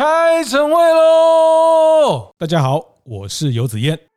开晨会喽！大家好，我是游子燕。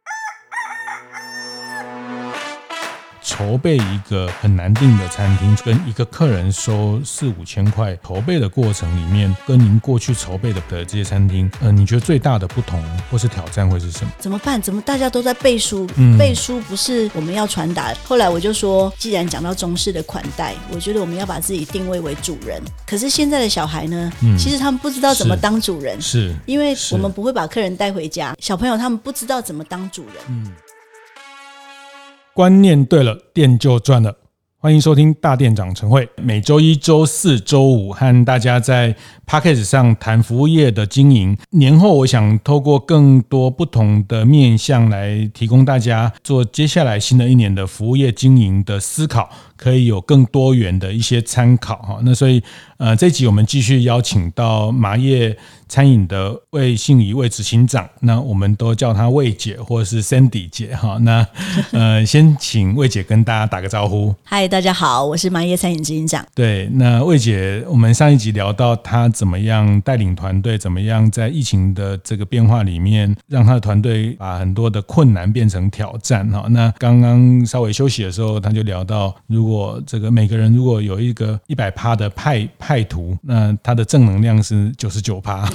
筹备一个很难订的餐厅，跟一个客人收四五千块，筹备的过程里面，跟您过去筹备的的这些餐厅，呃，你觉得最大的不同或是挑战会是什么？怎么办？怎么大家都在背书？嗯、背书不是我们要传达。后来我就说，既然讲到中式的款待，我觉得我们要把自己定位为主人。可是现在的小孩呢？嗯、其实他们不知道怎么当主人，是，是因为我们不会把客人带回家，小朋友他们不知道怎么当主人。嗯。观念对了，店就赚了。欢迎收听大店长晨会，每周一、周四、周五和大家在 Podcast 上谈服务业的经营。年后，我想透过更多不同的面向来提供大家做接下来新的一年的服务业经营的思考，可以有更多元的一些参考哈。那所以，呃，这集我们继续邀请到麻叶餐饮的魏信仪魏执行长，那我们都叫她魏姐或者是 Sandy 姐哈。那呃，先请魏姐跟大家打个招呼。嗨，大家好，我是麻叶餐饮执行长。对，那魏姐，我们上一集聊到她怎么样带领团队，怎么样在疫情的这个变化里面，让她的团队把很多的困难变成挑战哈。那刚刚稍微休息的时候，她就聊到，如果这个每个人如果有一个一百趴的派派图，那他的正能量是九十九趴。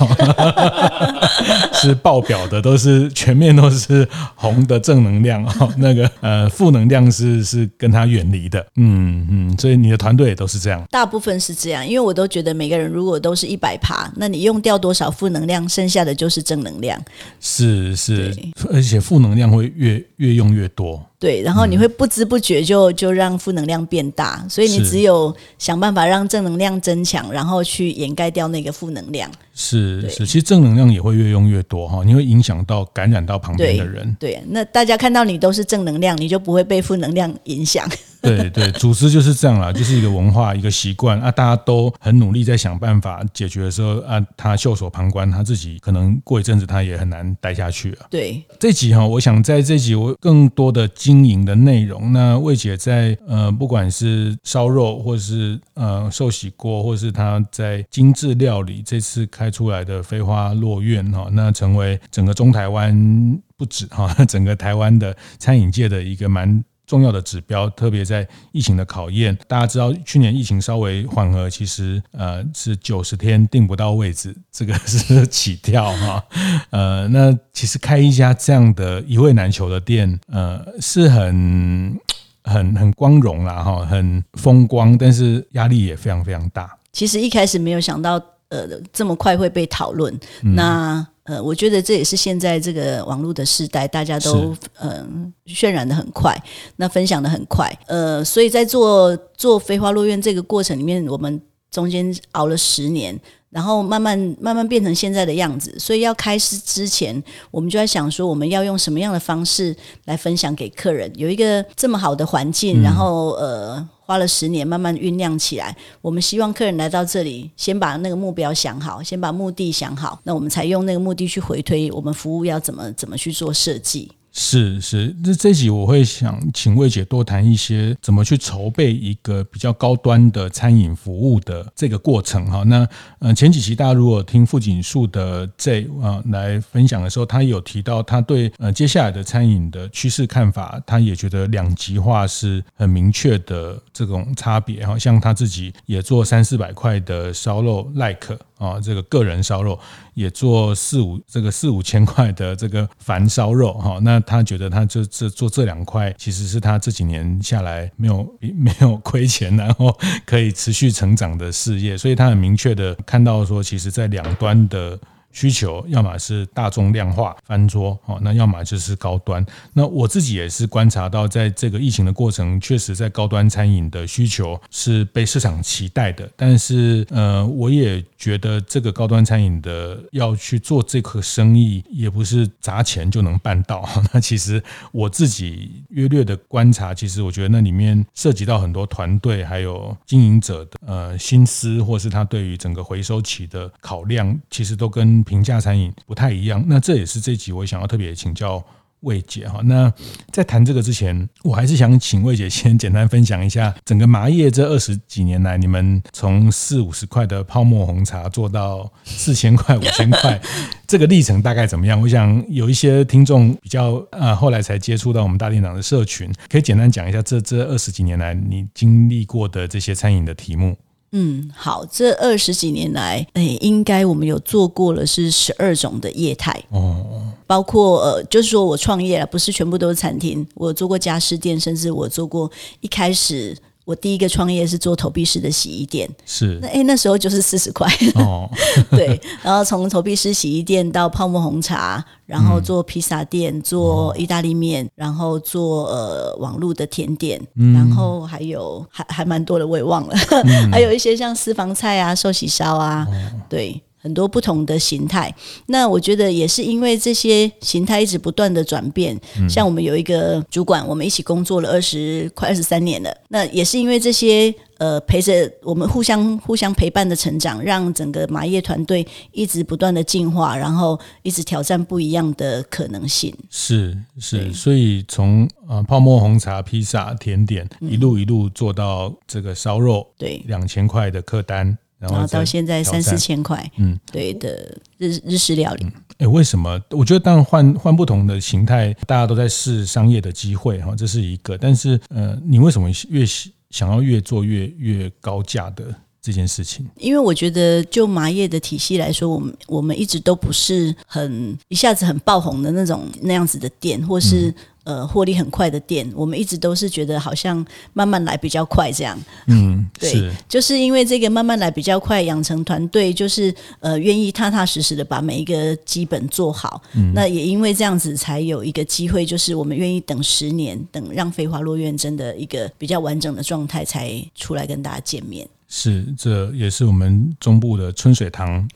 是爆表的，都是全面都是红的正能量哦。那个呃，负能量是是跟他远离的。嗯嗯，所以你的团队也都是这样。大部分是这样，因为我都觉得每个人如果都是一百趴，那你用掉多少负能量，剩下的就是正能量。是是，而且负能量会越越用越多。对，然后你会不知不觉就就让负能量变大，所以你只有想办法让正能量增强，然后去掩盖掉那个负能量。是是，其实正能量也会越用越多哈，你会影响到感染到旁边的人。对，对，那大家看到你都是正能量，你就不会被负能量影响。对对，组织就是这样啦，就是一个文化，一个习惯啊，大家都很努力在想办法解决的时候啊，他袖手旁观，他自己可能过一阵子他也很难待下去了。对，这集哈，我想在这集我更多的经营的内容，那魏姐在呃，不管是烧肉，或是呃寿喜锅，或是她在精致料理，这次开出来的飞花落院哈，那成为整个中台湾不止哈，整个台湾的餐饮界的一个蛮。重要的指标，特别在疫情的考验，大家知道去年疫情稍微缓和，其实呃是九十天订不到位置，这个是起跳哈。呃，那其实开一家这样的一位难求的店，呃，是很很很光荣啦哈，很风光，但是压力也非常非常大。其实一开始没有想到，呃，这么快会被讨论。嗯、那呃，我觉得这也是现在这个网络的时代，大家都嗯、呃、渲染的很快，那分享的很快，呃，所以在做做飞花落院这个过程里面，我们中间熬了十年。然后慢慢慢慢变成现在的样子，所以要开始之前，我们就在想说，我们要用什么样的方式来分享给客人？有一个这么好的环境，然后呃，花了十年慢慢酝酿起来。我们希望客人来到这里，先把那个目标想好，先把目的想好，那我们才用那个目的去回推我们服务要怎么怎么去做设计。是是，那这集我会想请魏姐多谈一些怎么去筹备一个比较高端的餐饮服务的这个过程哈。那呃前几期大家如果听傅锦树的这啊来分享的时候，他有提到他对呃接下来的餐饮的趋势看法，他也觉得两极化是很明确的这种差别哈。像他自己也做三四百块的烧肉 like。啊，这个个人烧肉也做四五这个四五千块的这个繁烧肉哈，那他觉得他这这做这两块，其实是他这几年下来没有没有亏钱，然后可以持续成长的事业，所以他很明确的看到说，其实在两端的。需求要么是大众量化翻桌哦，那要么就是高端。那我自己也是观察到，在这个疫情的过程，确实在高端餐饮的需求是被市场期待的。但是，呃，我也觉得这个高端餐饮的要去做这个生意，也不是砸钱就能办到。那其实我自己约略的观察，其实我觉得那里面涉及到很多团队还有经营者的呃心思，或是他对于整个回收期的考量，其实都跟。平价餐饮不太一样，那这也是这集我想要特别请教魏姐哈，那在谈这个之前，我还是想请魏姐先简单分享一下整个麻叶这二十几年来，你们从四五十块的泡沫红茶做到四千块、五千块，这个历程大概怎么样？我想有一些听众比较呃后来才接触到我们大店长的社群，可以简单讲一下这这二十几年来你经历过的这些餐饮的题目。嗯，好，这二十几年来，哎，应该我们有做过了是十二种的业态哦，包括呃，就是说我创业了，不是全部都是餐厅，我做过家饰店，甚至我做过一开始。我第一个创业是做投币式的洗衣店，是。那哎那时候就是四十块。哦，对，然后从投币式洗衣店到泡沫红茶，然后做披萨店，做意大利面，然后做呃网络的甜点，嗯、然后还有还还蛮多的我也忘了，嗯、还有一些像私房菜啊、寿喜烧啊，哦、对。很多不同的形态，那我觉得也是因为这些形态一直不断的转变。嗯、像我们有一个主管，我们一起工作了二十快二十三年了。那也是因为这些呃陪着我们互相互相陪伴的成长，让整个麻业团队一直不断的进化，然后一直挑战不一样的可能性。是是，所以从呃泡沫红茶、披萨、甜点一路一路做到这个烧肉，对两千块的客单。然后到现在三四千块，嗯，对的日日式料理。哎、嗯，为什么？我觉得当然换换不同的形态，大家都在试商业的机会哈，这是一个。但是呃，你为什么越想要越做越越高价的这件事情？因为我觉得就麻叶的体系来说，我们我们一直都不是很一下子很爆红的那种那样子的店，或是。嗯呃，获利很快的店，我们一直都是觉得好像慢慢来比较快这样。嗯，对，就是因为这个慢慢来比较快，养成团队就是呃愿意踏踏实实的把每一个基本做好。嗯，那也因为这样子才有一个机会，就是我们愿意等十年，等让飞花落院真的一个比较完整的状态才出来跟大家见面。是，这也是我们中部的春水堂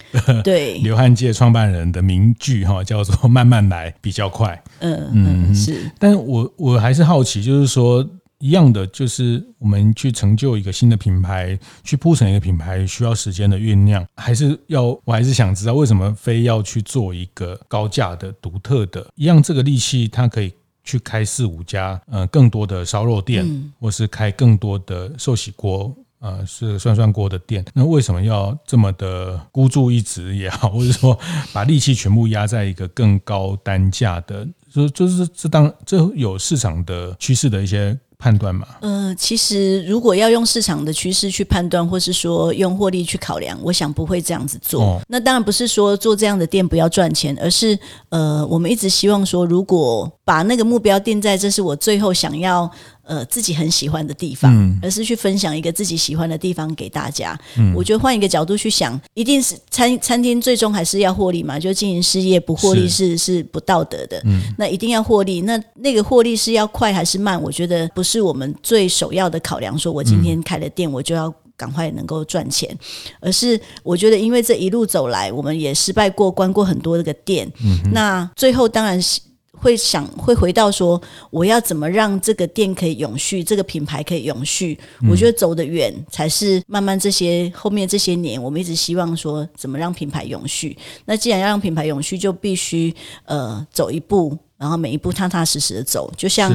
对 刘汉界创办人的名句哈，叫做“慢慢来比较快”嗯。嗯嗯，是。但我我还是好奇，就是说一样的，就是我们去成就一个新的品牌，去铺成一个品牌，需要时间的酝酿，还是要我还是想知道，为什么非要去做一个高价的、独特的？一样这个力气，它可以去开四五家，呃，更多的烧肉店，嗯、或是开更多的寿喜锅。呃，是涮涮锅的店，那为什么要这么的孤注一掷也好，或者说把力气全部压在一个更高单价的，就就是这当这有市场的趋势的一些判断嘛？呃，其实如果要用市场的趋势去判断，或是说用获利去考量，我想不会这样子做。哦、那当然不是说做这样的店不要赚钱，而是呃，我们一直希望说，如果把那个目标定在这是我最后想要。呃，自己很喜欢的地方，嗯、而是去分享一个自己喜欢的地方给大家。嗯、我觉得换一个角度去想，一定是餐餐厅最终还是要获利嘛，就经营事业不获利是是，是不道德的。嗯、那一定要获利，那那个获利是要快还是慢？我觉得不是我们最首要的考量。说我今天开了店，我就要赶快能够赚钱，嗯、而是我觉得，因为这一路走来，我们也失败过，关过很多这个店。嗯、那最后当然是。会想会回到说，我要怎么让这个店可以永续，这个品牌可以永续？嗯、我觉得走得远才是慢慢这些后面这些年，我们一直希望说，怎么让品牌永续？那既然要让品牌永续，就必须呃走一步，然后每一步踏踏实实的走，就像。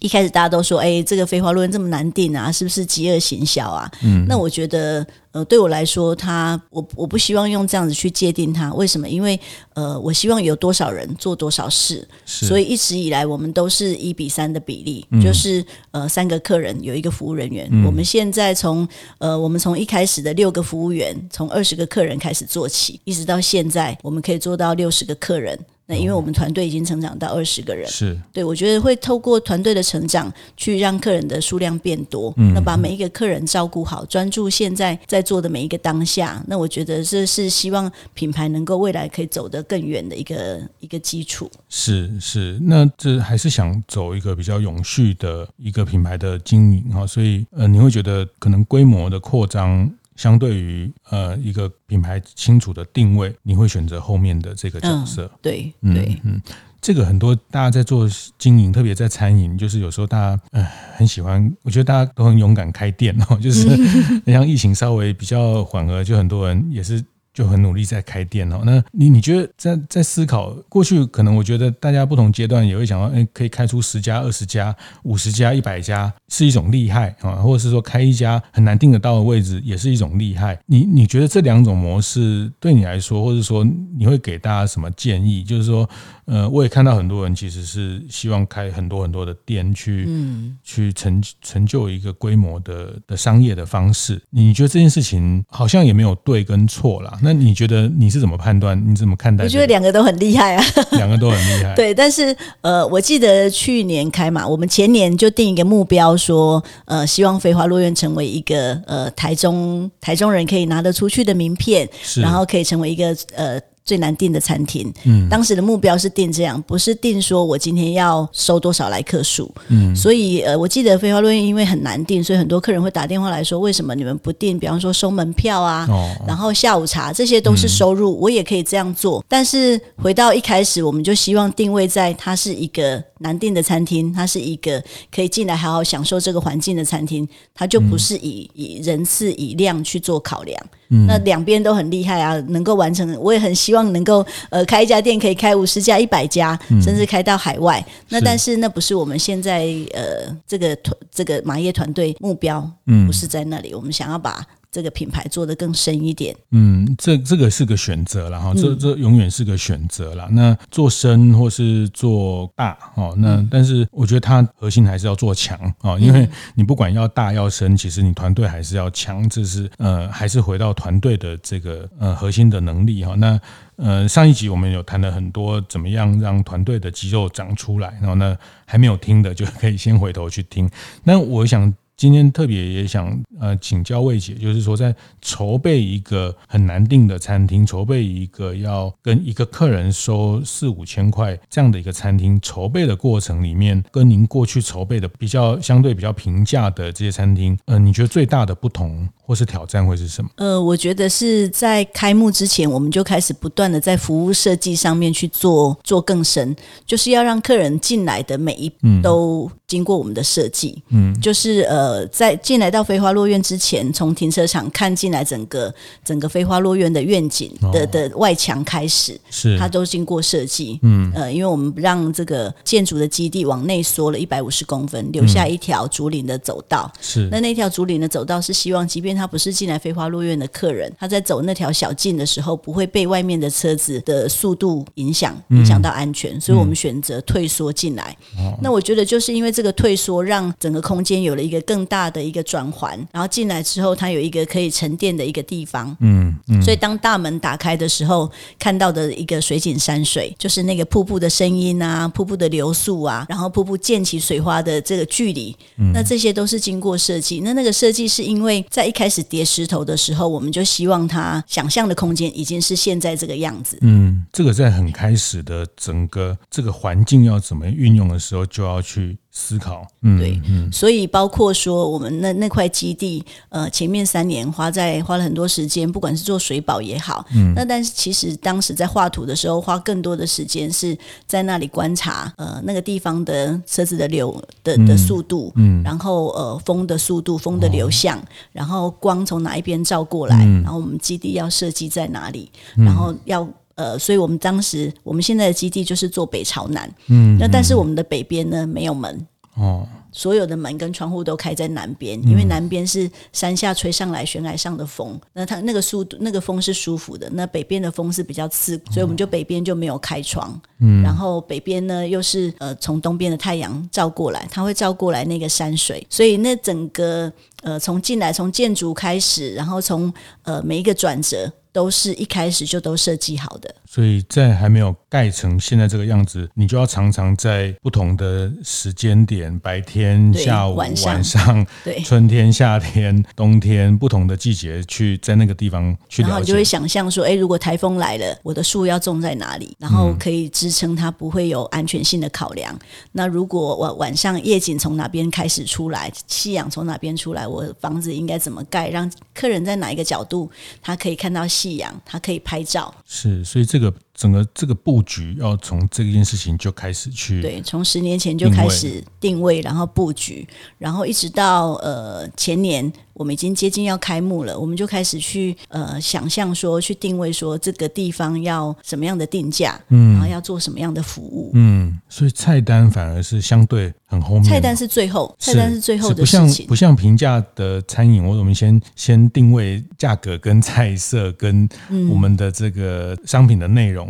一开始大家都说，哎，这个飞花落院这么难定啊，是不是饥饿行销啊？嗯，那我觉得，呃，对我来说，他我我不希望用这样子去界定它。为什么？因为，呃，我希望有多少人做多少事，所以一直以来我们都是一比三的比例，嗯、就是呃三个客人有一个服务人员。嗯、我们现在从呃我们从一开始的六个服务员，从二十个客人开始做起，一直到现在，我们可以做到六十个客人。那因为我们团队已经成长到二十个人，是对，我觉得会透过团队的成长，去让客人的数量变多。嗯，那把每一个客人照顾好，专注现在在做的每一个当下。那我觉得这是希望品牌能够未来可以走得更远的一个一个基础。是是，那这还是想走一个比较永续的一个品牌的经营哈，所以呃，你会觉得可能规模的扩张。相对于呃一个品牌清楚的定位，你会选择后面的这个角色。嗯、对对嗯，这个很多大家在做经营，特别在餐饮，就是有时候大家呃很喜欢，我觉得大家都很勇敢开店哦，就是 像疫情稍微比较缓和，就很多人也是就很努力在开店哦。那你你觉得在在思考过去，可能我觉得大家不同阶段也会想到，哎，可以开出十家、二十家、五十家、一百家是一种厉害啊，或者是说开一家很难订得到的位置也是一种厉害。你你觉得这两种模式对你来说，或者说你会给大家什么建议？就是说。呃，我也看到很多人其实是希望开很多很多的店去，嗯，去成成就一个规模的的商业的方式。你觉得这件事情好像也没有对跟错啦？那你觉得你是怎么判断？你怎么看待？我觉得两个都很厉害啊，两个都很厉害。对，但是呃，我记得去年开嘛，我们前年就定一个目标，说呃，希望飞花落院成为一个呃台中台中人可以拿得出去的名片，然后可以成为一个呃。最难订的餐厅，嗯，当时的目标是定这样，不是定说我今天要收多少来客数，嗯，所以呃，我记得飞花落叶因为很难订，所以很多客人会打电话来说，为什么你们不订？比方说收门票啊，哦，然后下午茶这些都是收入，嗯，我也可以这样做。但是回到一开始，我们就希望定位在它是一个难订的餐厅，它是一个可以进来好好享受这个环境的餐厅，它就不是以以人次以量去做考量。嗯，那两边都很厉害啊，能够完成，我也很希望能够呃开一家店可以开五十家、一百家，甚至开到海外。嗯、那但是那不是我们现在呃这个团这个马业团队目标，嗯，不是在那里，我们想要把。这个品牌做得更深一点，嗯，这这个是个选择了哈，这这永远是个选择了。那做深或是做大哦，那但是我觉得它核心还是要做强啊，因为你不管要大要深，其实你团队还是要强，这是呃还是回到团队的这个呃核心的能力哈。那呃上一集我们有谈了很多怎么样让团队的肌肉长出来，然后呢还没有听的就可以先回头去听。那我想。今天特别也想呃请教魏姐，就是说在筹备一个很难订的餐厅，筹备一个要跟一个客人收四五千块这样的一个餐厅，筹备的过程里面，跟您过去筹备的比较相对比较平价的这些餐厅，呃，你觉得最大的不同或是挑战会是什么？呃，我觉得是在开幕之前，我们就开始不断的在服务设计上面去做做更深，就是要让客人进来的每一步都经过我们的设计，嗯，就是呃。呃，在进来到飞花落院之前，从停车场看进来整个整个飞花落院的愿景的的外墙开始，是它都经过设计。嗯，呃，因为我们让这个建筑的基地往内缩了一百五十公分，留下一条竹林的走道。是，那那条竹林的走道是希望，即便他不是进来飞花落院的客人，他在走那条小径的时候，不会被外面的车子的速度影响，影响到安全。所以我们选择退缩进来。那我觉得就是因为这个退缩，让整个空间有了一个更更大的一个转环，然后进来之后，它有一个可以沉淀的一个地方。嗯嗯，所以当大门打开的时候，看到的一个水景山水，就是那个瀑布的声音啊，瀑布的流速啊，然后瀑布溅起水花的这个距离，嗯，那这些都是经过设计。那那个设计是因为在一开始叠石头的时候，我们就希望它想象的空间已经是现在这个样子。嗯，这个在很开始的整个这个环境要怎么运用的时候，就要去。思考，嗯，对，嗯，所以包括说我们那那块基地，呃，前面三年花在花了很多时间，不管是做水保也好，嗯，那但是其实当时在画图的时候，花更多的时间是在那里观察，呃，那个地方的车子的流的的速度，嗯，然后呃风的速度，风的流向，哦，然后光从哪一边照过来，嗯，然后我们基地要设计在哪里，然后要。呃，所以我们当时，我们现在的基地就是做北朝南，嗯，那但是我们的北边呢没有门，哦，所有的门跟窗户都开在南边，因为南边是山下吹上来悬崖上的风，那它那个速度那个风是舒服的，那北边的风是比较刺，所以我们就北边就没有开窗，嗯，然后北边呢又是呃从东边的太阳照过来，它会照过来那个山水，所以那整个呃从进来从建筑开始，然后从呃每一个转折。都是一开始就都设计好的，所以在还没有盖成现在这个样子，你就要常常在不同的时间点，白天、下午、晚上、晚上 对，春天、夏天、冬天，不同的季节去在那个地方去了解，然后你就会想象说，哎，如果台风来了，我的树要种在哪里，然后可以支撑它不会有安全性的考量。嗯、那如果我晚上夜景从哪边开始出来，夕阳从哪边出来，我房子应该怎么盖，让客人在哪一个角度他可以看到。夕阳，它可以拍照，是，所以这个整个这个布局要从这件事情就开始去，对，从十年前就开始定位，然后布局，然后一直到呃前年。我们已经接近要开幕了，我们就开始去呃想象说，去定位说这个地方要什么样的定价，嗯，然后要做什么样的服务，嗯，所以菜单反而是相对很后面，菜单是最后，菜单是最后的事情，不像不像平价的餐饮，我我们先先定位价格跟菜色跟我们的这个商品的内容。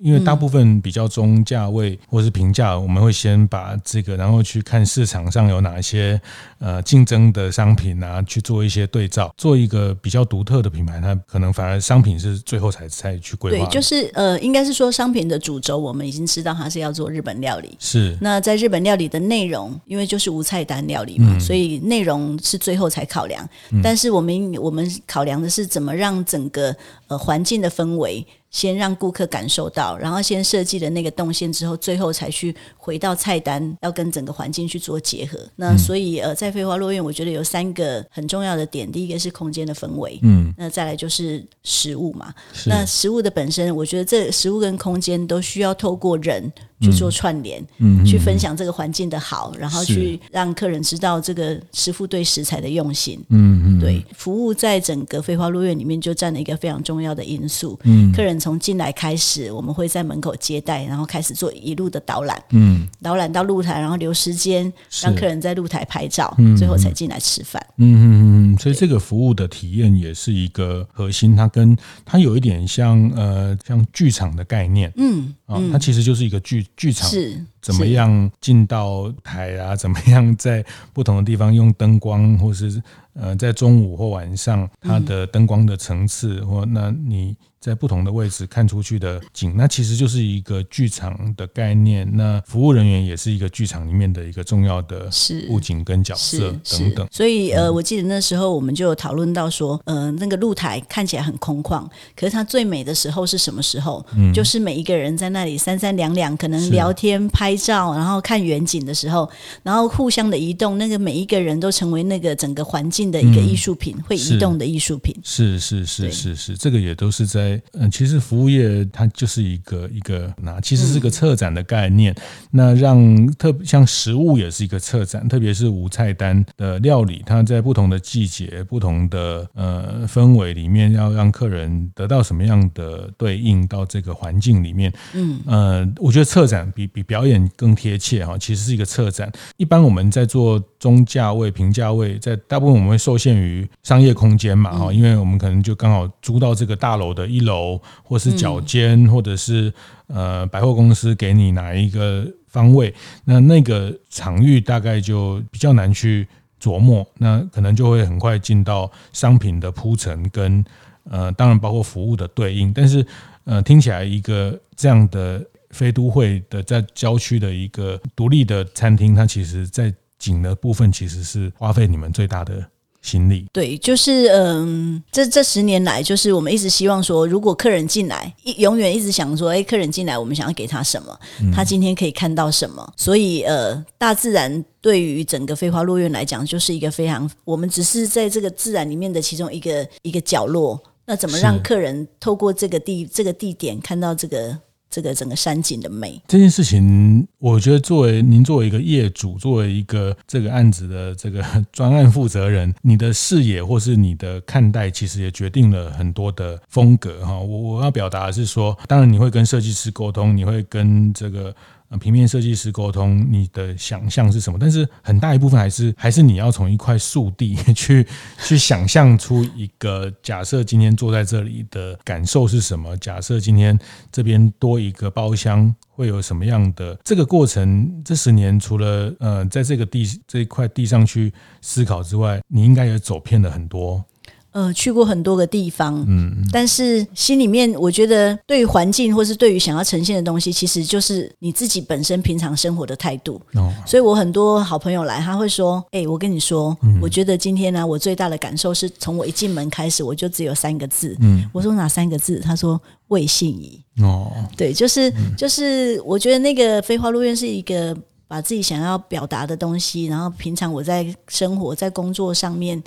因为大部分比较中价位或是平价，我们会先把这个，然后去看市场上有哪一些呃竞争的商品啊，去做一些对照，做一个比较独特的品牌，它可能反而商品是最后才才去规划。对，就是呃，应该是说商品的主轴，我们已经知道它是要做日本料理。是。那在日本料理的内容，因为就是无菜单料理嘛，嗯、所以内容是最后才考量。嗯、但是我们我们考量的是怎么让整个呃环境的氛围。先让顾客感受到，然后先设计了那个动线之后，最后才去回到菜单，要跟整个环境去做结合。那所以呃，在飞花落院，我觉得有三个很重要的点，第一个是空间的氛围，嗯，那再来就是食物嘛。那食物的本身，我觉得这食物跟空间都需要透过人。去做串联，嗯，去分享这个环境的好，然后去让客人知道这个师傅对食材的用心，嗯嗯，对，服务在整个飞花落院里面就占了一个非常重要的因素，嗯，客人从进来开始，我们会在门口接待，然后开始做一路的导览，嗯，导览到露台，然后留时间让客人在露台拍照，最后才进来吃饭，嗯。嗯嗯，所以这个服务的体验也是一个核心，它跟它有一点像呃像剧场的概念，嗯啊，它其实就是一个剧。剧场是怎么样进到台啊？怎么样在不同的地方用灯光，或是呃，在中午或晚上，它的灯光的层次，或那你。在不同的位置看出去的景，那其实就是一个剧场的概念。那服务人员也是一个剧场里面的一个重要的布景跟角色等等。所以呃，我记得那时候我们就有讨论到说，呃，那个露台看起来很空旷，可是它最美的时候是什么时候？嗯，就是每一个人在那里三三两两，可能聊天、拍照，然后看远景的时候，然后互相的移动，那个每一个人都成为那个整个环境的一个艺术品，会移动的艺术品。是是是是是，这个也都是在。嗯，其实服务业它就是一个一个，那其实是个策展的概念。那让特像食物也是一个策展，特别是无菜单的料理，它在不同的季节、不同的呃氛围里面，要让客人得到什么样的对应到这个环境里面。嗯，呃，我觉得策展比比表演更贴切哈，其实是一个策展。一般我们在做中价位、平价位，在大部分我们会受限于商业空间嘛哈，因为我们可能就刚好租到这个大楼的一楼。或是脚尖，或者是呃百货公司给你哪一个方位，那那个场域大概就比较难去琢磨，那可能就会很快进到商品的铺陈跟呃，当然包括服务的对应。但是呃，听起来一个这样的非都会的在郊区的一个独立的餐厅，它其实在景的部分其实是花费你们最大的。心力对，就是嗯，这这十年来，就是我们一直希望说，如果客人进来，一永远一直想说，哎，客人进来，我们想要给他什么？他今天可以看到什么？嗯、所以呃，大自然对于整个飞花落院来讲，就是一个非常，我们只是在这个自然里面的其中一个一个角落。那怎么让客人透过这个地这个地点看到这个？这个整个山景的美，这件事情，我觉得作为您作为一个业主，作为一个这个案子的这个 专案负责人，你的视野或是你的看待，其实也决定了很多的风格哈。我我要表达的是说，当然你会跟设计师沟通，你会跟这个。平面设计师沟通，你的想象是什么？但是很大一部分还是还是你要从一块素地 去去想象出一个假设，今天坐在这里的感受是什么？假设今天这边多一个包厢，会有什么样的这个过程？这十年除了呃在这个地这一块地上去思考之外，你应该也走遍了很多。呃，去过很多个地方，嗯，但是心里面我觉得，对于环境或是对于想要呈现的东西，其实就是你自己本身平常生活的态度。哦，所以我很多好朋友来，他会说：“哎，我跟你说，我觉得今天呢，我最大的感受是从我一进门开始，我就只有三个字。嗯，我说哪三个字？他说魏信仪。哦，对，就是就是，我觉得那个飞花落院是一个把自己想要表达的东西，然后平常我在生活在工作上面。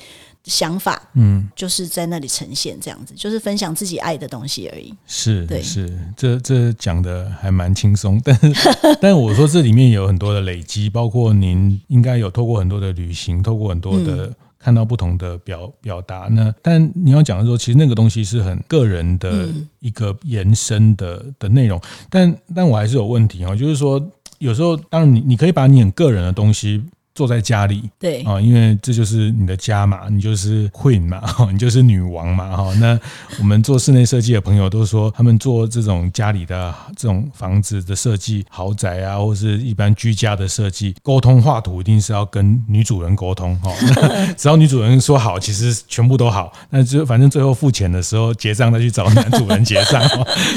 想法，嗯，就是在那里呈现这样子，就是分享自己爱的东西而已。是，对，是，这这讲的还蛮轻松，但是 但我说这里面有很多的累积，包括您应该有透过很多的旅行，透过很多的、嗯。看到不同的表表达那，但你要讲的时候，其实那个东西是很个人的一个延伸的、嗯、的内容，但但我还是有问题啊，就是说有时候，当然你你可以把你很个人的东西。坐在家里，对啊，因为这就是你的家嘛，你就是 Queen 嘛，你就是女王嘛，哈。那我们做室内设计的朋友都说，他们做这种家里的这种房子的设计，豪宅啊，或是一般居家的设计，沟通画图一定是要跟女主人沟通，哈。只要女主人说好，其实全部都好。那就反正最后付钱的时候结账再去找男主人结账，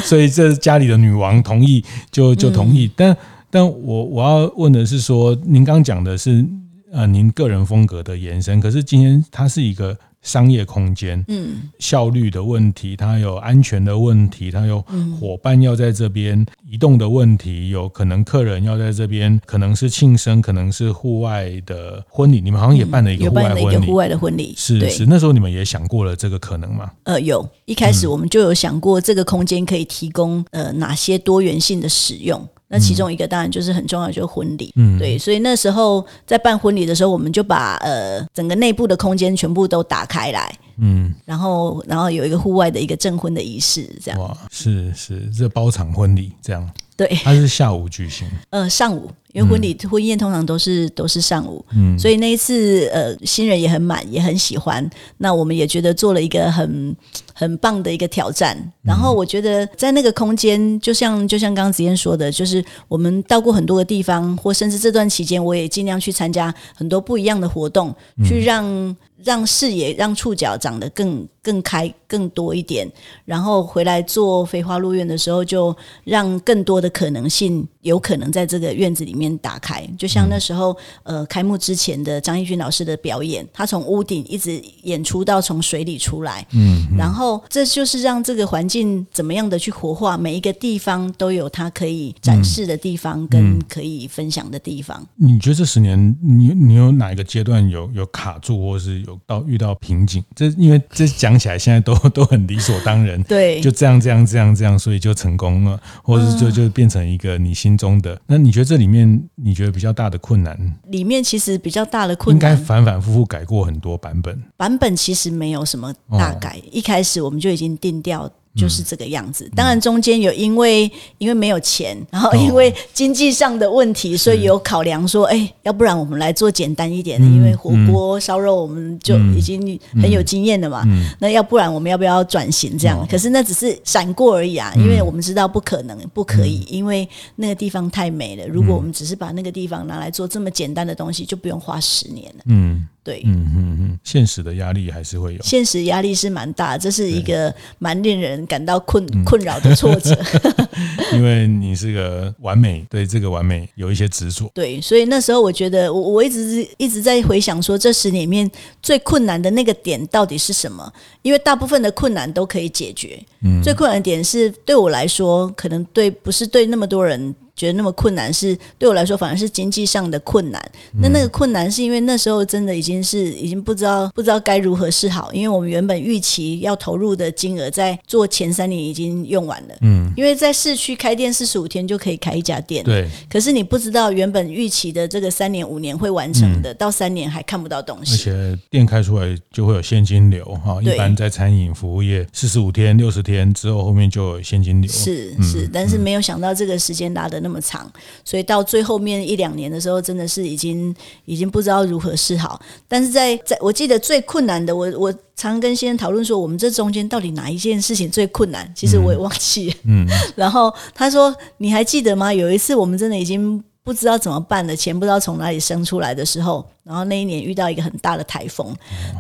所以这家里的女王同意就就同意，但。但我我要问的是说，您刚讲的是呃您个人风格的延伸，可是今天它是一个商业空间，嗯，效率的问题，它有安全的问题，它有伙伴要在这边移动的问题，有可能客人要在这边，可能是庆生，可能是户外的婚礼，你们好像也办了一个户外婚礼，户外的婚礼是是，那时候你们也想过了这个可能吗？呃，有，一开始我们就有想过这个空间可以提供呃哪些多元性的使用。那其中一个当然就是很重要，就是婚礼，嗯，对，所以那时候在办婚礼的时候，我们就把呃整个内部的空间全部都打开来，嗯，然后然后有一个户外的一个证婚的仪式，这样。哇，是是，这包场婚礼这样。对，它是下午举行，呃，上午，因为婚礼、嗯、婚宴通常都是都是上午，嗯，所以那一次呃新人也很满，也很喜欢，那我们也觉得做了一个很很棒的一个挑战。然后我觉得在那个空间，就像就像刚刚子燕说的，就是我们到过很多个地方，或甚至这段期间，我也尽量去参加很多不一样的活动，嗯、去让。让视野、让触角长得更更开、更多一点，然后回来做飞花落院的时候，就让更多的可能性有可能在这个院子里面打开。就像那时候，呃，开幕之前的张义军老师的表演，他从屋顶一直演出到从水里出来，嗯，然后这就是让这个环境怎么样的去活化，每一个地方都有它可以展示的地方跟可以分享的地方。你觉得这十年，你你有哪一个阶段有有卡住，或是有？到遇到瓶颈，这因为这讲起来现在都 都很理所当然，对，就这样这样这样这样，所以就成功了，或者是就就变成一个你心中的。那你觉得这里面你觉得比较大的困难？里面其实比较大的困难，应该反反复复改过很多版本。版本其实没有什么大改，一开始我们就已经定调。就是这个样子，当然中间有因为因为没有钱，然后因为经济上的问题，所以有考量说，哎，要不然我们来做简单一点的，因为火锅烧肉我们就已经很有经验了嘛。那要不然我们要不要转型这样？可是那只是闪过而已啊，因为我们知道不可能，不可以，因为那个地方太美了。如果我们只是把那个地方拿来做这么简单的东西，就不用花十年了。嗯。对，嗯嗯嗯，现实的压力还是会有，现实压力是蛮大，这是一个蛮令人感到困困扰的挫折。因为你是个完美，对这个完美有一些执着。对，所以那时候我觉得，我我一直一直在回想说，这十年里面最困难的那个点到底是什么？因为大部分的困难都可以解决，嗯，最困难的点是对我来说，可能对不是对那么多人。觉得那么困难是对我来说反而是经济上的困难。那那个困难是因为那时候真的已经是已经不知道不知道该如何是好，因为我们原本预期要投入的金额在做前三年已经用完了。嗯，因为在市区开店四十五天就可以开一家店。对。可是你不知道原本预期的这个三年五年会完成的，到三年还看不到东西。而且店开出来就会有现金流哈，一般在餐饮服务业四十五天六十天之后后面就有现金流。是是，但是没有想到这个时间拉得那么长，所以到最后面一两年的时候，真的是已经已经不知道如何是好。但是在在我记得最困难的，我我常跟先生讨论说，我们这中间到底哪一件事情最困难？其实我也忘记了。嗯，然后他说：“你还记得吗？有一次我们真的已经不知道怎么办的，钱不知道从哪里生出来的时候。”然后那一年遇到一个很大的台风，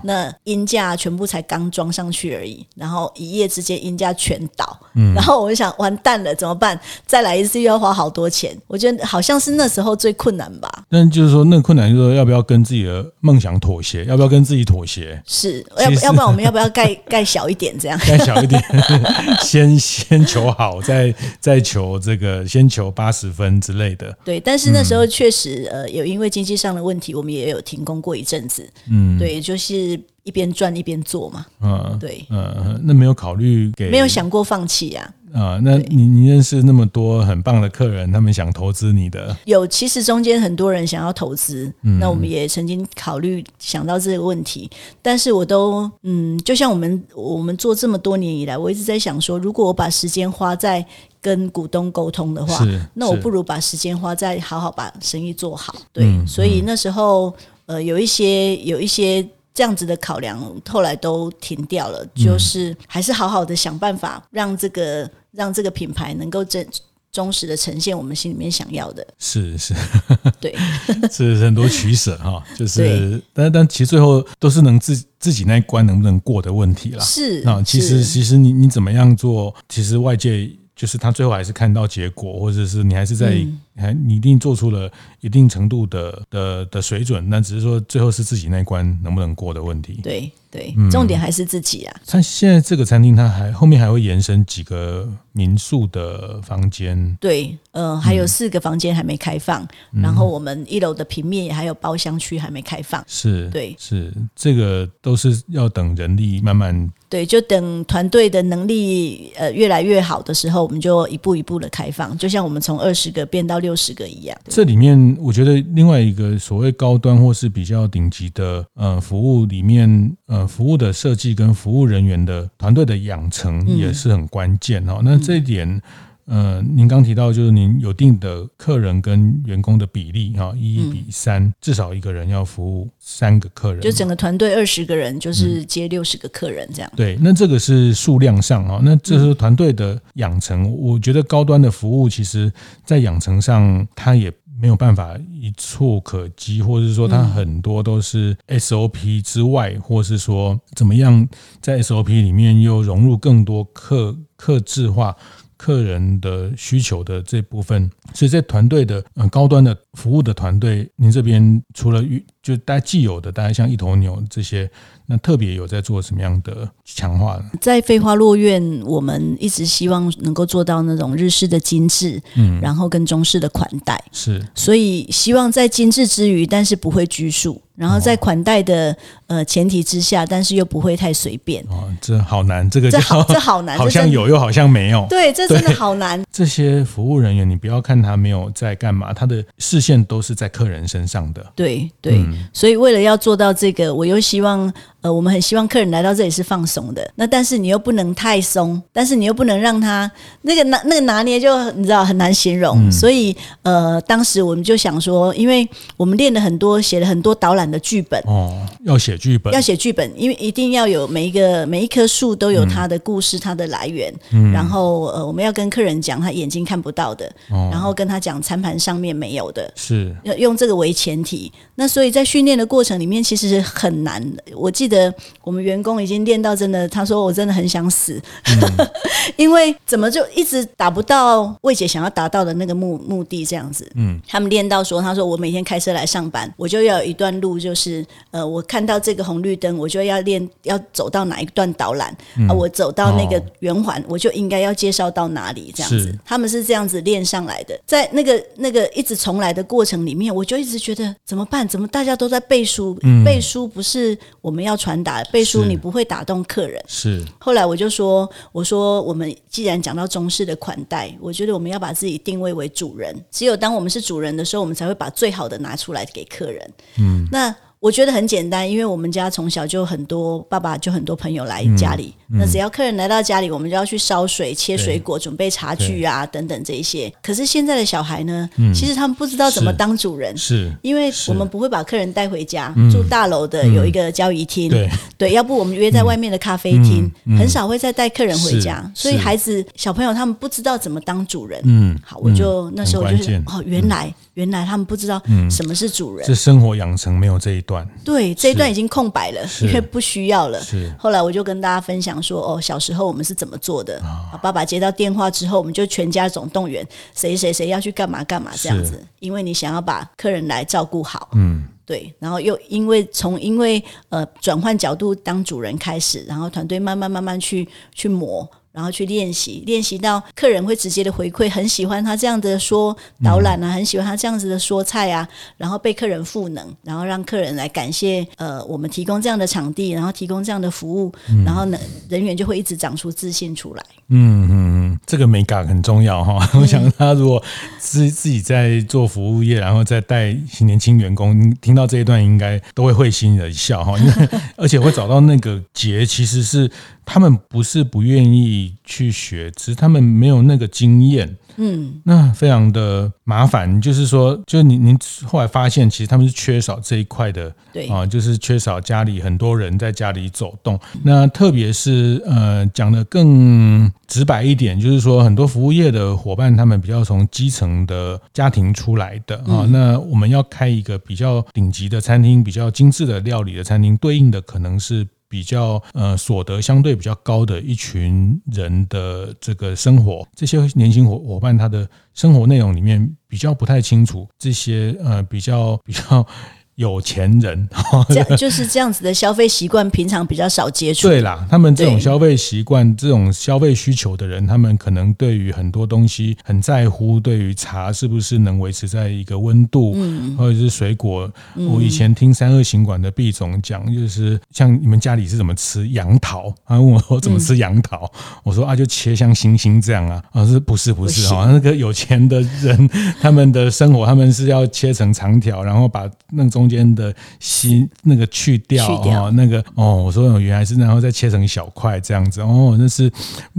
那音架全部才刚装上去而已，然后一夜之间音架全倒，嗯，然后我就想完蛋了怎么办？再来一次又要花好多钱，我觉得好像是那时候最困难吧。但就是说，那个困难就是说，要不要跟自己的梦想妥协？要不要跟自己妥协？是，要要不然我们要不要盖 盖小一点这样？盖小一点，先先求好，再再求这个，先求八十分之类的。对，但但是那时候确实呃有因为经济上的问题，我们也有停工过一阵子。嗯，对，就是。一边赚一边做嘛，嗯，对，嗯，那没有考虑给，没有想过放弃呀，啊，那你你认识那么多很棒的客人，他们想投资你的，有，其实中间很多人想要投资，嗯，那我们也曾经考虑想到这个问题，但是我都，嗯，就像我们我们做这么多年以来，我一直在想说，如果我把时间花在跟股东沟通的话，那我不如把时间花在好好把生意做好，对，嗯，所以那时候，呃，有一些有一些。这样子的考量后来都停掉了，就是还是好好的想办法让这个让这个品牌能够真忠实的呈现我们心里面想要的。是是，对，是很多取舍哈，就是但但其实最后都是能自自己那一关能不能过的问题啦。是啊，其实其实你你怎么样做，其实外界。就是他最后还是看到结果，或者是你还是在，还你一定做出了一定程度的的的水准，那只是说最后是自己那一关能不能过的问题。对对，重点还是自己啊。他现在这个餐厅，它还后面还会延伸几个民宿的房间。对，呃，还有四个房间还没开放，然后我们一楼的平面还有包厢区还没开放。是，对，是这个都是要等人力慢慢。对，就等团队的能力呃越来越好的时候，我们就一步一步的开放，就像我们从二十个变到六十个一样。这里面我觉得另外一个所谓高端或是比较顶级的呃服务里面，呃服务的设计跟服务人员的团队的养成也是很关键哦。嗯、那这一点。呃，您刚提到就是您有定的客人跟员工的比例哈，一比三，嗯，至少一个人要服务三个客人，就整个团队二十个人，就是接六十个客人这样，嗯。对，那这个是数量上啊，那这是团队的养成。我觉得高端的服务，其实在养成上，它也没有办法一蹴可及，或者是说它很多都是 SOP 之外，或是说怎么样在 SOP 里面又融入更多客客制化。客人的需求的这部分，所以在团队的嗯高端的服务的团队，您这边除了就大家既有的，大家像一头牛这些。那特别有在做什么样的强化呢？在飞花落院，我们一直希望能够做到那种日式的精致，嗯，然后跟中式的款待，是，所以希望在精致之余，但是不会拘束，然后在款待的呃前提之下，但是又不会太随便。哦，这好难，这个这好 这好难，好像有又好像没有。对，这真的好难。这些服务人员，你不要看他没有在干嘛，他的视线都是在客人身上的。对对，嗯，所以为了要做到这个，我又希望。呃，我们很希望客人来到这里是放松的，那但是你又不能太松，但是你又不能让他那个拿那个拿捏，就你知道很难形容。嗯、所以呃，当时我们就想说，因为我们练了很多，写了很多导览的剧本哦，要写剧本，要写剧本，因为一定要有每一个每一棵树都有它的故事，嗯、它的来源。嗯、然后呃，我们要跟客人讲他眼睛看不到的，哦、然后跟他讲餐盘上面没有的，是要用这个为前提。那所以在训练的过程里面，其实是很难的。我记得。我们员工已经练到真的，他说我真的很想死，嗯、因为怎么就一直达不到魏姐想要达到的那个目目的这样子。嗯，他们练到说，他说我每天开车来上班，我就要有一段路，就是呃，我看到这个红绿灯，我就要练要走到哪一段导览、嗯、啊，我走到那个圆环，哦、我就应该要介绍到哪里这样子。他们是这样子练上来的，在那个那个一直重来的过程里面，我就一直觉得怎么办？怎么大家都在背书？嗯、背书不是我们要传达背书，你不会打动客人。是。后来我就说，我说我们既然讲到中式的款待，我觉得我们要把自己定位为主人。只有当我们是主人的时候，我们才会把最好的拿出来给客人。嗯，那。我觉得很简单，因为我们家从小就很多爸爸就很多朋友来家里，嗯。嗯、那只要客人来到家里，我们就要去烧水、切水果、准备茶具啊等等这一些。可是现在的小孩呢，嗯、其实他们不知道怎么当主人，是因为我们不会把客人带回家，住大楼的有一个交易厅，对、要不我们约在外面的咖啡厅，很少会再带客人回家，所以孩子小朋友他们不知道怎么当主人。嗯，好，我就那时候就是哦，原来。原来他们不知道什么是主人，这、嗯、生活养成没有这一段。对，这一段已经空白了，因为不需要了。是。后来我就跟大家分享说，哦，小时候我们是怎么做的。哦、爸爸接到电话之后，我们就全家总动员，谁谁谁要去干嘛干嘛这样子，因为你想要把客人来照顾好。嗯，对。然后又因为从因为呃转换角度当主人开始，然后团队慢慢慢慢去去磨。然后去练习，练习到客人会直接的回馈，很喜欢他这样的说导览啊，很喜欢他这样子的说菜啊，然后被客人赋能，然后让客人来感谢呃我们提供这样的场地，然后提供这样的服务，然后呢人员就会一直长出自信出来。嗯嗯嗯，这个美感很重要哈。我想他如果自自己在做服务业，然后再带年轻员工，听到这一段应该都会会心的一笑哈，因为 而且会找到那个结，其实是。他们不是不愿意去学，只是他们没有那个经验。嗯，那非常的麻烦。就是说，就您您后来发现，其实他们是缺少这一块的。对啊，就是缺少家里很多人在家里走动。那特别是呃，讲的更直白一点，就是说，很多服务业的伙伴，他们比较从基层的家庭出来的啊。那我们要开一个比较顶级的餐厅，比较精致的料理的餐厅，对应的可能是。比较呃所得相对比较高的一群人的这个生活，这些年轻伙伙伴他的生活内容里面比较不太清楚，这些呃比较比较。有钱人，这就是这样子的消费习惯，平常比较少接触。对啦，他们这种消费习惯、这种消费需求的人，他们可能对于很多东西很在乎。对于茶是不是能维持在一个温度，嗯，或者是水果。我以前听三二行馆的毕总讲，就是像你们家里是怎么吃杨桃？他问我说怎么吃杨桃？我说啊，就切像星星这样啊。啊，是不是不是啊？那个有钱的人，他们的生活，他们是要切成长条，然后把那种。中间的心那个去掉哦，那个哦，我说原来是然后再切成小块这样子哦，那是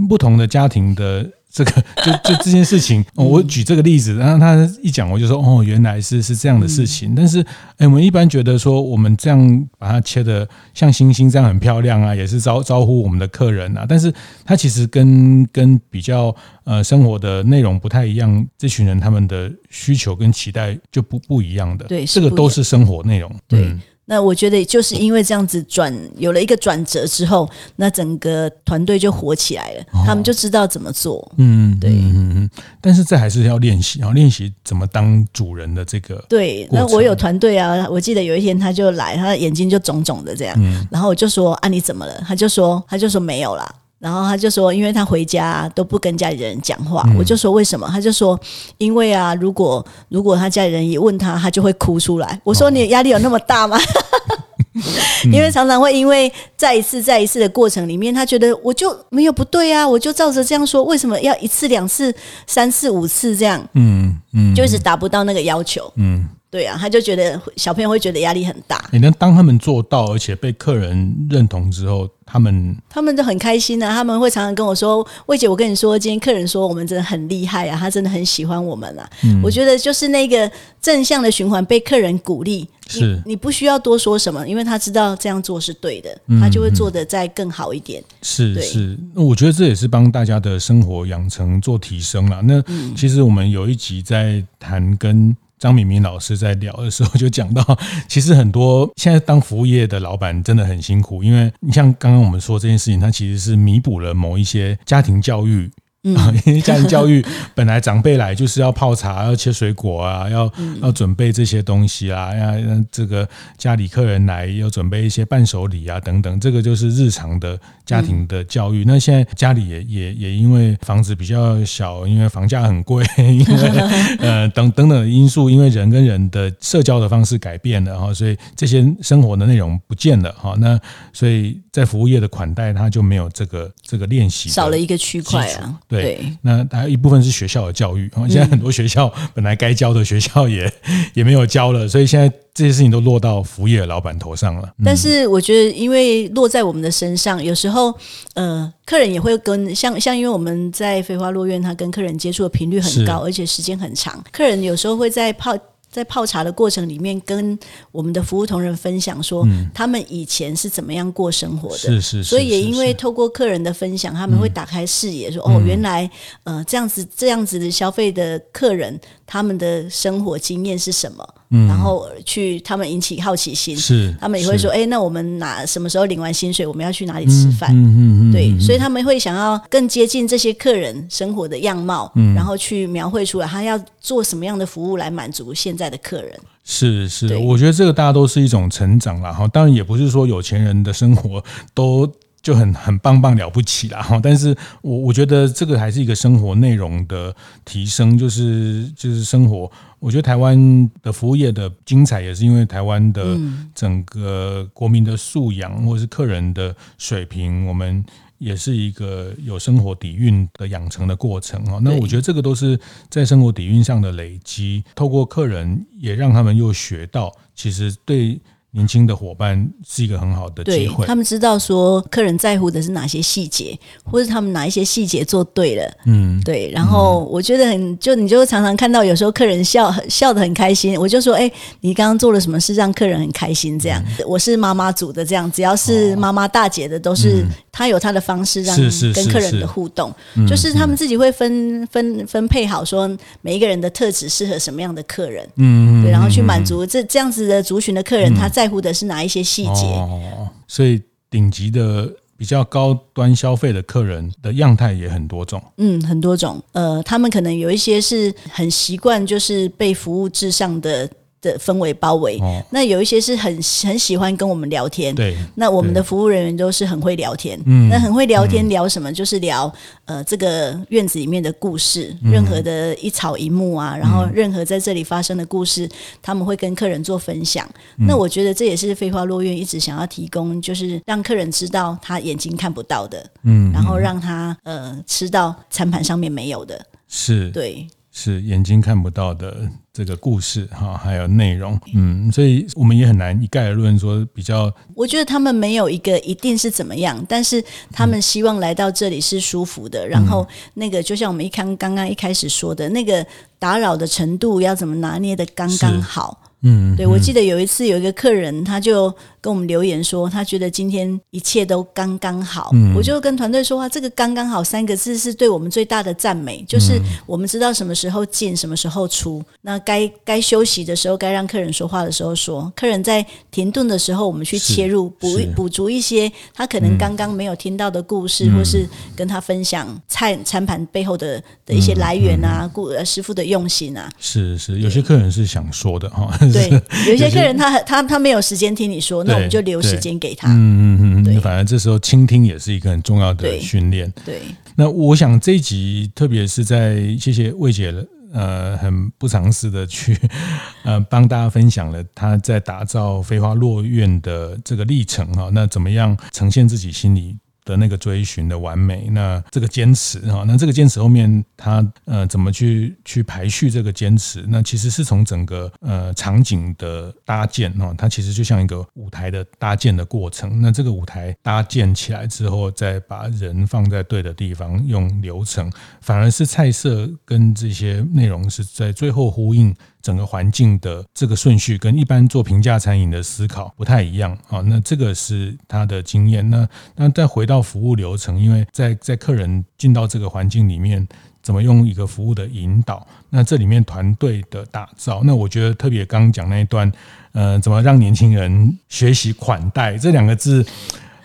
不同的家庭的。这个 就就这件事情，我举这个例子，然后他一讲，我就说哦，原来是是这样的事情。但是，哎，我们一般觉得说，我们这样把它切的像星星这样很漂亮啊，也是招招呼我们的客人啊。但是，它其实跟跟比较呃生活的内容不太一样，这群人他们的需求跟期待就不不一样的。对，这个都是生活内容。对。嗯那我觉得就是因为这样子转有了一个转折之后，那整个团队就火起来了，哦、他们就知道怎么做。嗯，对，嗯嗯。但是这还是要练习，然后练习怎么当主人的这个。对，那我有团队啊，我记得有一天他就来，他的眼睛就肿肿的这样，嗯、然后我就说啊，你怎么了？他就说他就说没有啦。然后他就说，因为他回家都不跟家里人讲话，我就说为什么？他就说，因为啊，如果如果他家里人一问他，他就会哭出来。我说你压力有那么大吗？因为常常会因为再一次再一次的过程里面，他觉得我就没有不对啊，我就照着这样说，为什么要一次两次三次五次这样？嗯嗯，就一直达不到那个要求。嗯。对啊，他就觉得小朋友会觉得压力很大。你能当他们做到，而且被客人认同之后，他们他们都很开心啊。他们会常常跟我说：“魏姐，我跟你说，今天客人说我们真的很厉害啊，他真的很喜欢我们啊。嗯”我觉得就是那个正向的循环，被客人鼓励，是你，你不需要多说什么，因为他知道这样做是对的，他就会做得再更好一点。是是，那我觉得这也是帮大家的生活养成做提升了。那其实我们有一集在谈跟。张敏敏老师在聊的时候就讲到，其实很多现在当服务业的老板真的很辛苦，因为你像刚刚我们说这件事情，它其实是弥补了某一些家庭教育。啊，因为家庭教育本来长辈来就是要泡茶，要切水果啊，要要准备这些东西啊，要这个家里客人来要准备一些伴手礼啊等等，这个就是日常的家庭的教育。那现在家里也也也因为房子比较小，因为房价很贵，因为呃等等等的因素，因为人跟人的社交的方式改变了哈，所以这些生活的内容不见了哈。那所以在服务业的款待，他就没有这个这个练习，少了一个区块啊。对，对，那还有一部分是学校的教育。现在很多学校本来该教的学校也 也没有教了，所以现在这些事情都落到服务业的老板头上了。但是我觉得，因为落在我们的身上，有时候呃，客人也会跟像像，因为我们在飞花落院，他跟客人接触的频率很高，而且时间很长。客人有时候会在泡。在泡茶的过程里面，跟我们的服务同仁分享说，他们以前是怎么样过生活的。是是。所以也因为透过客人的分享，他们会打开视野，说哦，原来呃这样子这样子的消费的客人，他们的生活经验是什么？嗯然后去他们引起好奇心，是他们也会说，哎，那我们哪什么时候领完薪水，我们要去哪里吃饭？嗯嗯对，所以他们会想要更接近这些客人生活的样貌，嗯然后去描绘出来他要做什么样的服务来满足现在的客人。是是，我觉得这个大家都是一种成长了哈。当然也不是说有钱人的生活都就很很棒棒了不起啦哈。但是我我觉得这个还是一个生活内容的提升，就是就是生活。我觉得台湾的服务业的精彩，也是因为台湾的整个国民的素养，或是客人的水平，我们。也是一个有生活底蕴的养成的过程哦。那我觉得这个都是在生活底蕴上的累积，透过客人也让他们又学到，其实对。年轻的伙伴是一个很好的机会，他们知道说客人在乎的是哪些细节，或者他们哪一些细节做对了，嗯，对。然后我觉得很，就你就常常看到有时候客人笑 笑得很开心，我就说，哎，你刚刚做了什么事让客人很开心？这样，嗯、我是妈妈组的，这样只要是妈妈大姐的，都是他有她的方式让跟客人的互动，就是他们自己会分分分配好，说每一个人的特质适合什么样的客人，嗯，对，然后去满足这这样子的族群的客人，他在。乎的是哪一些细节？哦，所以顶级的比较高端消费的客人的样态也很多种。嗯，很多种。呃，他们可能有一些是很习惯，就是被服务至上的。的氛围包围，哦、那有一些是很很喜欢跟我们聊天，对，那我们的服务人员都是很会聊天，嗯，那很会聊天，聊什么？就是聊呃这个院子里面的故事，嗯、任何的一草一木啊，然后任何在这里发生的故事，他们会跟客人做分享。嗯、那我觉得这也是飞花落院一直想要提供，就是让客人知道他眼睛看不到的，嗯，然后让他呃吃到餐盘上面没有的，是。对。是眼睛看不到的这个故事哈，还有内容，嗯，所以我们也很难一概而论说比较。我觉得他们没有一个一定是怎么样，但是他们希望来到这里是舒服的。嗯、然后那个就像我们一看刚刚一开始说的那个打扰的程度要怎么拿捏的刚刚好。嗯，对，我记得有一次有一个客人，他就跟我们留言说，他觉得今天一切都刚刚好。嗯，我就跟团队说话，这个“刚刚好”三个字是对我们最大的赞美，就是我们知道什么时候进，什么时候出。那该该休息的时候，该让客人说话的时候说。客人在停顿的时候，我们去切入，补补足一些他可能刚刚没有听到的故事，或是跟他分享菜餐盘背后的的一些来源啊，顾师傅的用心啊。是是，有些客人是想说的哈。对，有一些客人他他他没有时间听你说，那我们就留时间给他。嗯嗯嗯，对，反正这时候倾听也是一个很重要的训练。对，那我想这一集特别是在谢谢魏姐了呃很不尝试的去 呃帮大家分享了他在打造飞花落院的这个历程哈，那怎么样呈现自己心里的那个追寻的完美，那这个坚持哈，那这个坚持后面他呃怎么去去排序这个坚持？那其实是从整个呃场景的搭建哈，它其实就像一个舞台的搭建的过程。那这个舞台搭建起来之后，再把人放在对的地方，用流程，反而是菜色跟这些内容是在最后呼应。整个环境的这个顺序跟一般做平价餐饮的思考不太一样啊，那这个是他的经验。那那再回到服务流程，因为在在客人进到这个环境里面，怎么用一个服务的引导？那这里面团队的打造，那我觉得特别刚刚讲那一段，呃，怎么让年轻人学习款待这两个字。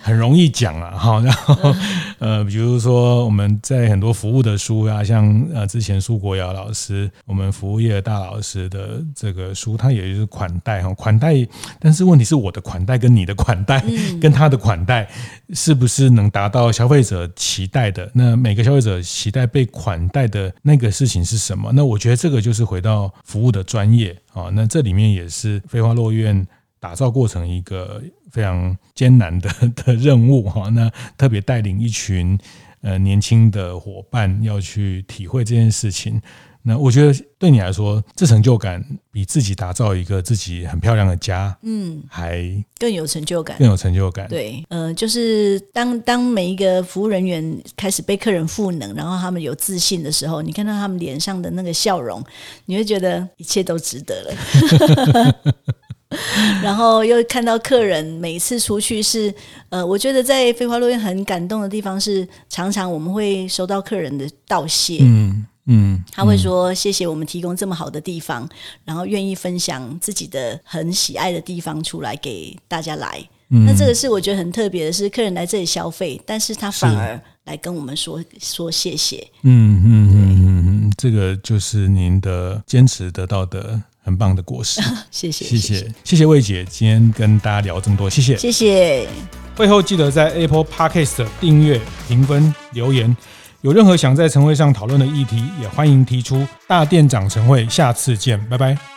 很容易讲啊，哈，然后呃，比如说我们在很多服务的书啊，像呃之前苏国尧老师，我们服务业大老师的这个书，它也就是款待哈，款待，但是问题是我的款待跟你的款待 跟他的款待是不是能达到消费者期待的？那每个消费者期待被款待的那个事情是什么？那我觉得这个就是回到服务的专业啊，那这里面也是飞花落院打造过程一个。非常艰难的 的任务哈，那特别带领一群呃年轻的伙伴要去体会这件事情。那我觉得对你来说，这成就感比自己打造一个自己很漂亮的家，嗯，还更有成就感，更有成就感。对，呃，就是当当每一个服务人员开始被客人赋能，然后他们有自信的时候，你看到他们脸上的那个笑容，你会觉得一切都值得了。然后又看到客人每次出去是，呃，我觉得在飞花落院很感动的地方是，常常我们会收到客人的道谢，嗯嗯，他会说谢谢我们提供这么好的地方，然后愿意分享自己的很喜爱的地方出来给大家来。嗯、那这个是我觉得很特别的是，客人来这里消费，但是他反而来跟我们说说谢谢。嗯嗯嗯嗯嗯，这个就是您的坚持得到的。很棒的果实，谢谢，谢谢，谢谢魏姐，今天跟大家聊这么多，谢谢，谢谢。会后记得在 Apple Podcast 订阅、评分、留言。有任何想在晨会上讨论的议题，也欢迎提出。大店长晨会，下次见，拜拜。